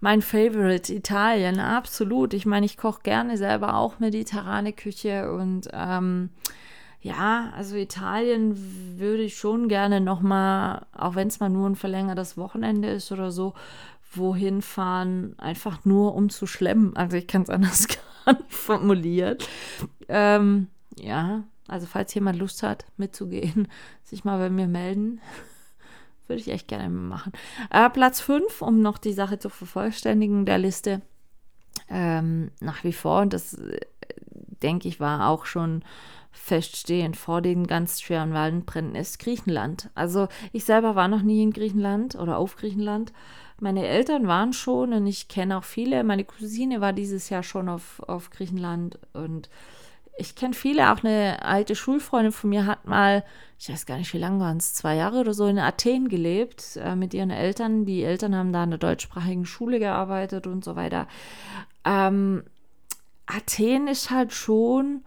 mein Favorite, Italien, absolut. Ich meine, ich koche gerne selber auch mediterrane Küche und ähm, ja, also Italien würde ich schon gerne nochmal, auch wenn es mal nur ein verlängertes Wochenende ist oder so, wohin fahren, einfach nur um zu schlemmen. Also ich kann es anders gar nicht formulieren. Ähm, ja, also falls jemand Lust hat, mitzugehen, sich mal bei mir melden. Würde ich echt gerne machen. Äh, Platz 5, um noch die Sache zu vervollständigen der Liste. Ähm, nach wie vor, und das äh, denke ich war auch schon feststehen vor den ganz schweren Waldbränden, ist Griechenland. Also ich selber war noch nie in Griechenland oder auf Griechenland. Meine Eltern waren schon und ich kenne auch viele. Meine Cousine war dieses Jahr schon auf, auf Griechenland und ich kenne viele, auch eine alte Schulfreundin von mir hat mal, ich weiß gar nicht, wie lange waren es, zwei Jahre oder so in Athen gelebt äh, mit ihren Eltern. Die Eltern haben da in der deutschsprachigen Schule gearbeitet und so weiter. Ähm, Athen ist halt schon,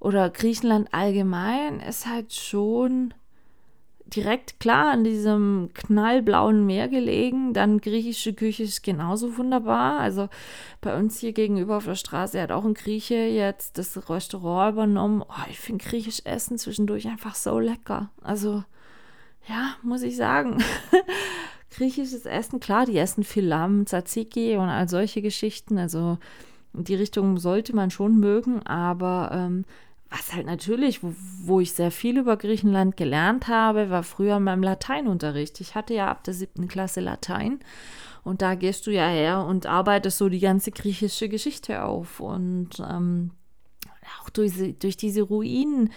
oder Griechenland allgemein, ist halt schon direkt klar an diesem knallblauen Meer gelegen. Dann griechische Küche ist genauso wunderbar. Also bei uns hier gegenüber auf der Straße hat auch ein Grieche jetzt das Restaurant übernommen. Oh, ich finde griechisch Essen zwischendurch einfach so lecker. Also ja, muss ich sagen. Griechisches Essen, klar, die essen viel Lamm, Tzatziki und all solche Geschichten. Also die Richtung sollte man schon mögen, aber ähm, was halt natürlich, wo, wo, ich sehr viel über Griechenland gelernt habe, war früher in meinem Lateinunterricht. Ich hatte ja ab der siebten Klasse Latein und da gehst du ja her und arbeitest so die ganze griechische Geschichte auf und ähm, auch durch, durch diese Ruinen,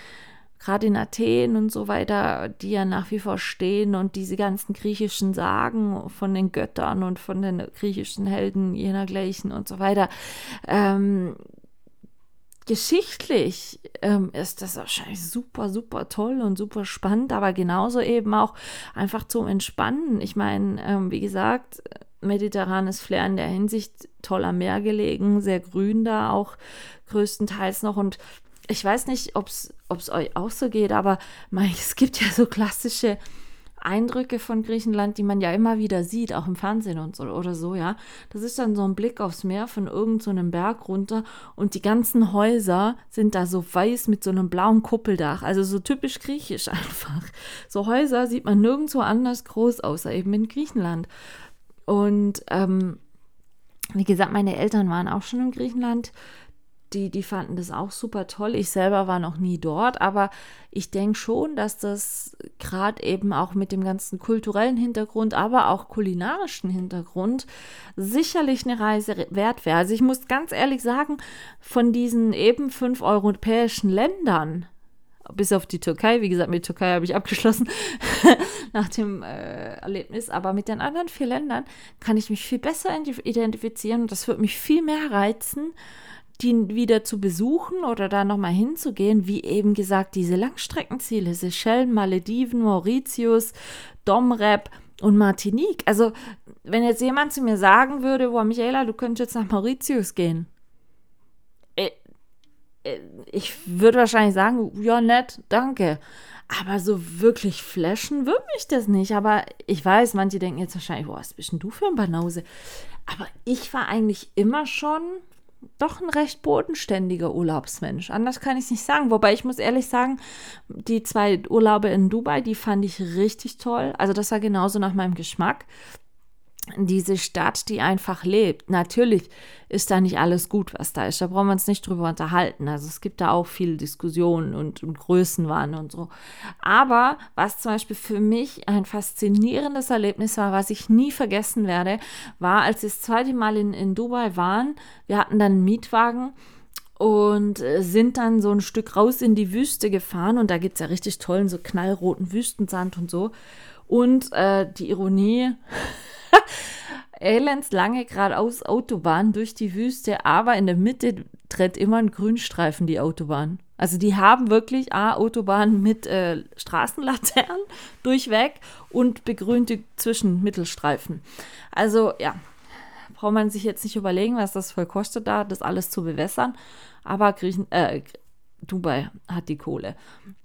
gerade in Athen und so weiter, die ja nach wie vor stehen und diese ganzen griechischen Sagen von den Göttern und von den griechischen Helden jenergleichen und so weiter. Ähm, geschichtlich ähm, ist das wahrscheinlich super, super toll und super spannend, aber genauso eben auch einfach zum Entspannen. Ich meine, ähm, wie gesagt, mediterranes Flair in der Hinsicht toller Meer gelegen, sehr grün da auch größtenteils noch und ich weiß nicht, ob es euch auch so geht, aber mein, es gibt ja so klassische Eindrücke von Griechenland, die man ja immer wieder sieht, auch im Fernsehen und so oder so, ja. Das ist dann so ein Blick aufs Meer von irgendeinem so Berg runter und die ganzen Häuser sind da so weiß mit so einem blauen Kuppeldach, also so typisch griechisch einfach. So Häuser sieht man nirgendwo anders groß, außer eben in Griechenland. Und ähm, wie gesagt, meine Eltern waren auch schon in Griechenland die, die fanden das auch super toll. Ich selber war noch nie dort, aber ich denke schon, dass das gerade eben auch mit dem ganzen kulturellen Hintergrund, aber auch kulinarischen Hintergrund sicherlich eine Reise wert wäre. Also ich muss ganz ehrlich sagen, von diesen eben fünf europäischen Ländern, bis auf die Türkei. Wie gesagt, mit Türkei habe ich abgeschlossen nach dem äh, Erlebnis. Aber mit den anderen vier Ländern kann ich mich viel besser identifizieren und das wird mich viel mehr reizen die wieder zu besuchen oder da nochmal hinzugehen, wie eben gesagt, diese Langstreckenziele, Seychellen, Malediven, Mauritius, Domrep und Martinique. Also, wenn jetzt jemand zu mir sagen würde, boah, Michaela, du könntest jetzt nach Mauritius gehen. Äh, äh, ich würde wahrscheinlich sagen, ja, nett, danke. Aber so wirklich flashen würde mich das nicht. Aber ich weiß, manche denken jetzt wahrscheinlich, was bist denn du für ein Banause? Aber ich war eigentlich immer schon doch ein recht bodenständiger Urlaubsmensch. Anders kann ich es nicht sagen. Wobei ich muss ehrlich sagen, die zwei Urlaube in Dubai, die fand ich richtig toll. Also das war genauso nach meinem Geschmack diese Stadt, die einfach lebt. Natürlich ist da nicht alles gut, was da ist. Da brauchen wir uns nicht drüber unterhalten. Also es gibt da auch viele Diskussionen und, und Größenwahn und so. Aber was zum Beispiel für mich ein faszinierendes Erlebnis war, was ich nie vergessen werde, war, als wir das zweite Mal in, in Dubai waren, wir hatten dann einen Mietwagen und äh, sind dann so ein Stück raus in die Wüste gefahren und da gibt es ja richtig tollen, so knallroten Wüstensand und so. Und äh, die Ironie, elends lange geradeaus Autobahn durch die Wüste, aber in der Mitte trennt immer ein Grünstreifen die Autobahn. Also die haben wirklich A, Autobahn mit äh, Straßenlaternen durchweg und begrünte Zwischenmittelstreifen. Also ja, braucht man sich jetzt nicht überlegen, was das voll kostet da, das alles zu bewässern. Aber Griechen, äh, Dubai hat die Kohle.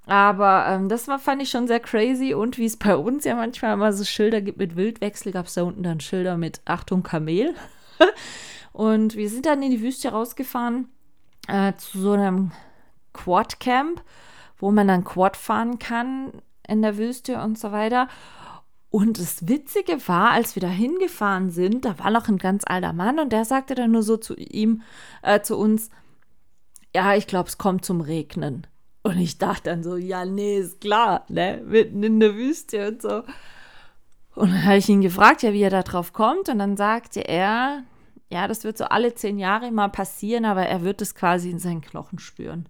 Aber ähm, das war, fand ich schon sehr crazy. Und wie es bei uns ja manchmal immer so Schilder gibt mit Wildwechsel, gab es da unten dann Schilder mit Achtung Kamel. und wir sind dann in die Wüste rausgefahren äh, zu so einem Quad-Camp, wo man dann Quad fahren kann in der Wüste und so weiter. Und das Witzige war, als wir da hingefahren sind, da war noch ein ganz alter Mann und der sagte dann nur so zu ihm, äh, zu uns, ja, ich glaube, es kommt zum Regnen. Und ich dachte dann so, ja, nee, ist klar, ne, mitten in der Wüste und so. Und dann habe ich ihn gefragt, ja, wie er da drauf kommt. Und dann sagte er, ja, das wird so alle zehn Jahre mal passieren, aber er wird es quasi in seinen Knochen spüren.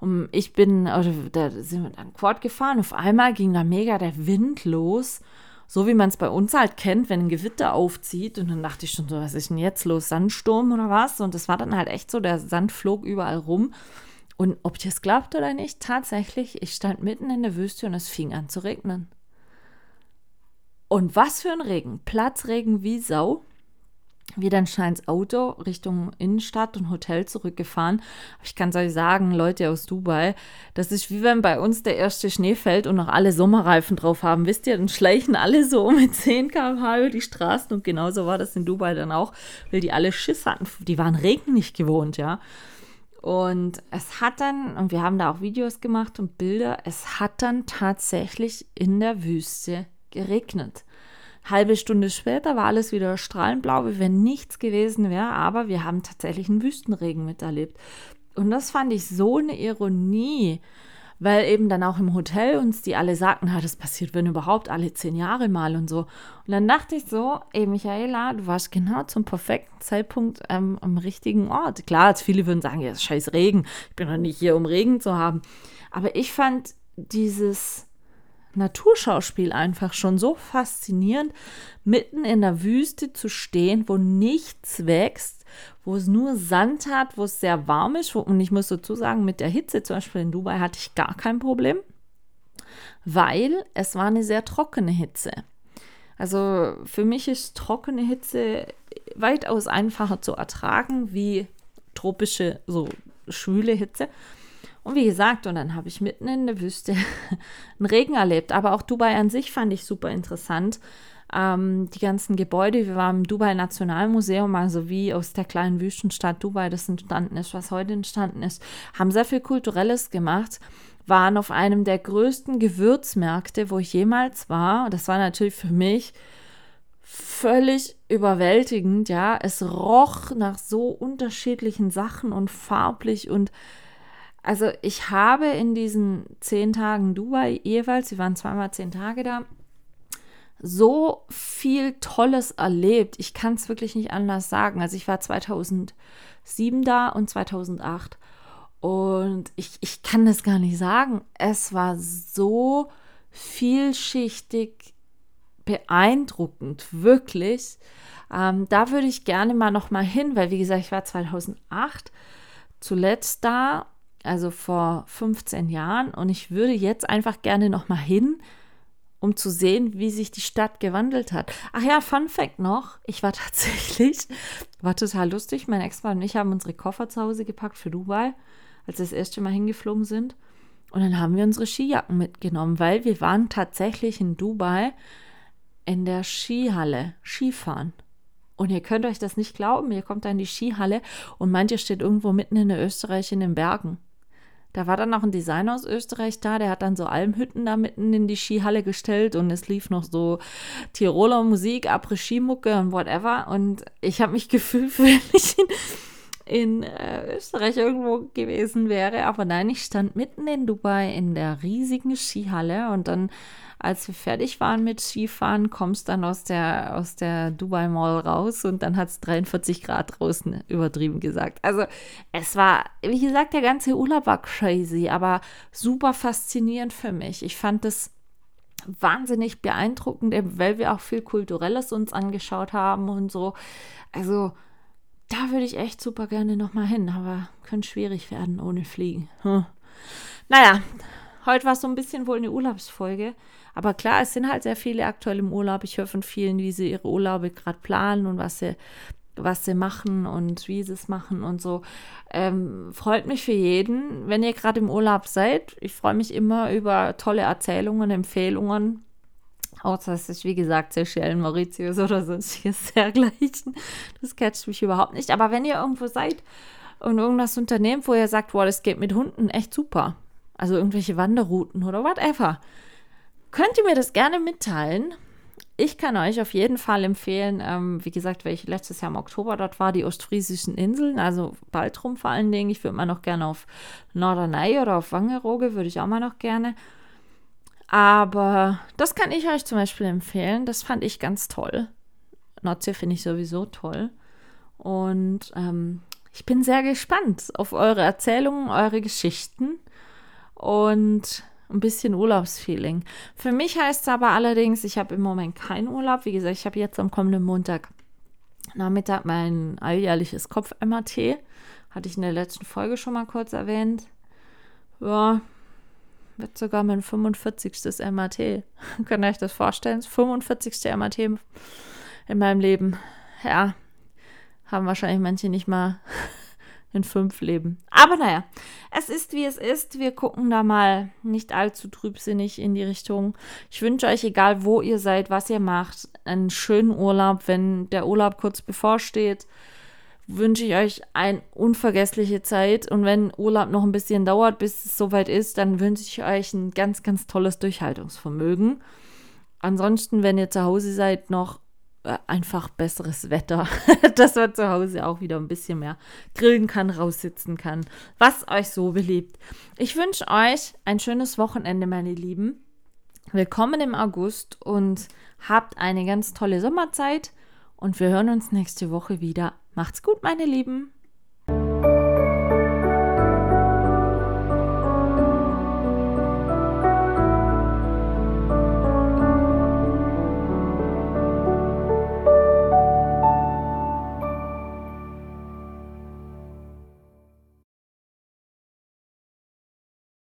Und ich bin, oder da sind wir dann Quad gefahren. Auf einmal ging da mega der Wind los. So wie man es bei uns halt kennt, wenn ein Gewitter aufzieht. Und dann dachte ich schon so, was ist denn jetzt los? Sandsturm oder was? Und das war dann halt echt so, der Sand flog überall rum. Und ob ihr es glaubt oder nicht, tatsächlich, ich stand mitten in der Wüste und es fing an zu regnen. Und was für ein Regen. Platzregen wie Sau. Wir dann schnell ins Auto Richtung Innenstadt und Hotel zurückgefahren. Ich kann es euch sagen, Leute aus Dubai, das ist wie wenn bei uns der erste Schnee fällt und noch alle Sommerreifen drauf haben. Wisst ihr, dann schleichen alle so mit 10 km/h über die Straßen und genauso war das in Dubai dann auch, weil die alle Schiss hatten. Die waren Regen nicht gewohnt, ja. Und es hat dann, und wir haben da auch Videos gemacht und Bilder, es hat dann tatsächlich in der Wüste geregnet. Halbe Stunde später war alles wieder strahlenblau, wie wenn nichts gewesen wäre, aber wir haben tatsächlich einen Wüstenregen miterlebt. Und das fand ich so eine Ironie, weil eben dann auch im Hotel uns die alle sagten, das passiert, wenn überhaupt, alle zehn Jahre mal und so. Und dann dachte ich so, ey Michaela, du warst genau zum perfekten Zeitpunkt ähm, am richtigen Ort. Klar, jetzt viele würden sagen, ja, scheiß Regen, ich bin doch nicht hier, um Regen zu haben. Aber ich fand dieses Naturschauspiel einfach schon so faszinierend, mitten in der Wüste zu stehen, wo nichts wächst, wo es nur Sand hat, wo es sehr warm ist. Und ich muss dazu sagen, mit der Hitze zum Beispiel in Dubai hatte ich gar kein Problem, weil es war eine sehr trockene Hitze. Also für mich ist trockene Hitze weitaus einfacher zu ertragen wie tropische, so schwüle Hitze. Und wie gesagt, und dann habe ich mitten in der Wüste einen Regen erlebt. Aber auch Dubai an sich fand ich super interessant. Ähm, die ganzen Gebäude, wir waren im Dubai Nationalmuseum, also wie aus der kleinen Wüstenstadt Dubai das entstanden ist, was heute entstanden ist, haben sehr viel Kulturelles gemacht, waren auf einem der größten Gewürzmärkte, wo ich jemals war. Das war natürlich für mich völlig überwältigend, ja. Es roch nach so unterschiedlichen Sachen und farblich und also ich habe in diesen zehn Tagen Dubai jeweils, wir waren zweimal zehn Tage da, so viel Tolles erlebt. Ich kann es wirklich nicht anders sagen. Also ich war 2007 da und 2008 und ich, ich kann das gar nicht sagen. Es war so vielschichtig beeindruckend, wirklich. Ähm, da würde ich gerne mal noch mal hin, weil wie gesagt, ich war 2008 zuletzt da also vor 15 Jahren. Und ich würde jetzt einfach gerne noch mal hin, um zu sehen, wie sich die Stadt gewandelt hat. Ach ja, Fun Fact noch: Ich war tatsächlich, war total lustig. Mein Ex-Mann und ich haben unsere Koffer zu Hause gepackt für Dubai, als wir das erste Mal hingeflogen sind. Und dann haben wir unsere Skijacken mitgenommen, weil wir waren tatsächlich in Dubai in der Skihalle Skifahren. Und ihr könnt euch das nicht glauben, ihr kommt da in die Skihalle und ihr steht irgendwo mitten in der Österreich in den Bergen. Da war dann noch ein Designer aus Österreich da, der hat dann so Almhütten da mitten in die Skihalle gestellt und es lief noch so Tiroler Musik, Après-Ski-Mucke und whatever. Und ich habe mich gefühlt, wenn ich in, in äh, Österreich irgendwo gewesen wäre. Aber nein, ich stand mitten in Dubai in der riesigen Skihalle und dann als wir fertig waren mit Skifahren, kommst dann aus der, aus der Dubai Mall raus und dann hat es 43 Grad draußen, übertrieben gesagt. Also es war, wie gesagt, der ganze Urlaub war crazy, aber super faszinierend für mich. Ich fand es wahnsinnig beeindruckend, weil wir auch viel Kulturelles uns angeschaut haben und so. Also da würde ich echt super gerne nochmal hin, aber könnte schwierig werden ohne Fliegen. Hm. Naja, heute war es so ein bisschen wohl eine Urlaubsfolge. Aber klar, es sind halt sehr viele aktuell im Urlaub. Ich höre von vielen, wie sie ihre Urlaube gerade planen und was sie, was sie machen und wie sie es machen und so. Ähm, freut mich für jeden, wenn ihr gerade im Urlaub seid. Ich freue mich immer über tolle Erzählungen, Empfehlungen. Außer es ist, wie gesagt, Seychellen, Mauritius oder sonstiges dergleichen. Das catcht mich überhaupt nicht. Aber wenn ihr irgendwo seid und irgendwas unternehmt, wo ihr sagt, wow, das geht mit Hunden echt super. Also irgendwelche Wanderrouten oder whatever könnt ihr mir das gerne mitteilen. Ich kann euch auf jeden Fall empfehlen, ähm, wie gesagt, weil ich letztes Jahr im Oktober dort war, die ostfriesischen Inseln, also Baltrum vor allen Dingen. Ich würde mal noch gerne auf Norderney oder auf Wangerooge, würde ich auch mal noch gerne. Aber das kann ich euch zum Beispiel empfehlen. Das fand ich ganz toll. Nordsee finde ich sowieso toll. Und ähm, ich bin sehr gespannt auf eure Erzählungen, eure Geschichten und ein bisschen Urlaubsfeeling. Für mich heißt es aber allerdings, ich habe im Moment keinen Urlaub. Wie gesagt, ich habe jetzt am kommenden Montag Nachmittag mein alljährliches Kopf-MRT. Hatte ich in der letzten Folge schon mal kurz erwähnt. Ja, wird sogar mein 45. MRT. Könnt ihr euch das vorstellen? Das 45. MRT in meinem Leben. Ja, haben wahrscheinlich manche nicht mal in fünf Leben. Aber naja, es ist wie es ist. Wir gucken da mal nicht allzu trübsinnig in die Richtung. Ich wünsche euch, egal wo ihr seid, was ihr macht, einen schönen Urlaub. Wenn der Urlaub kurz bevorsteht, wünsche ich euch eine unvergessliche Zeit. Und wenn Urlaub noch ein bisschen dauert, bis es soweit ist, dann wünsche ich euch ein ganz, ganz tolles Durchhaltungsvermögen. Ansonsten, wenn ihr zu Hause seid, noch einfach besseres Wetter, dass man zu Hause auch wieder ein bisschen mehr grillen kann, raussitzen kann, was euch so beliebt. Ich wünsche euch ein schönes Wochenende, meine Lieben. Willkommen im August und habt eine ganz tolle Sommerzeit und wir hören uns nächste Woche wieder. Macht's gut, meine Lieben.